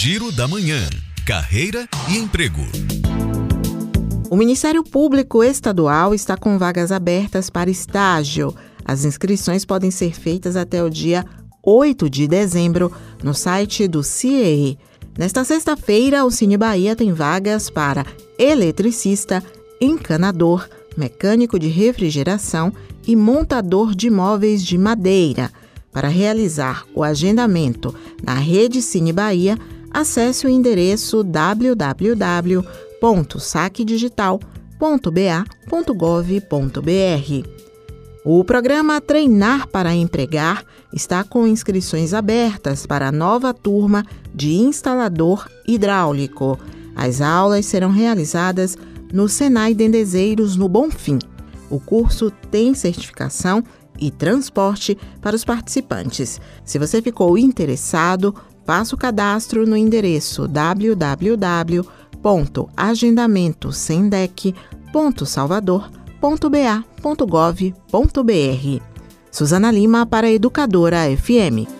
Giro da Manhã. Carreira e emprego. O Ministério Público Estadual está com vagas abertas para estágio. As inscrições podem ser feitas até o dia 8 de dezembro no site do CIE. Nesta sexta-feira, o Cine Bahia tem vagas para eletricista, encanador, mecânico de refrigeração e montador de móveis de madeira. Para realizar o agendamento na Rede Cine Bahia, acesse o endereço www.saquedigital.ba.gov.br. O programa Treinar para Empregar está com inscrições abertas para a nova turma de instalador hidráulico. As aulas serão realizadas no Senai Dendezeiros, no Bonfim. O curso tem certificação e transporte para os participantes. Se você ficou interessado, faça o cadastro no endereço www.agendamentosendec.salvador.ba.gov.br. Suzana Lima para Educadora FM.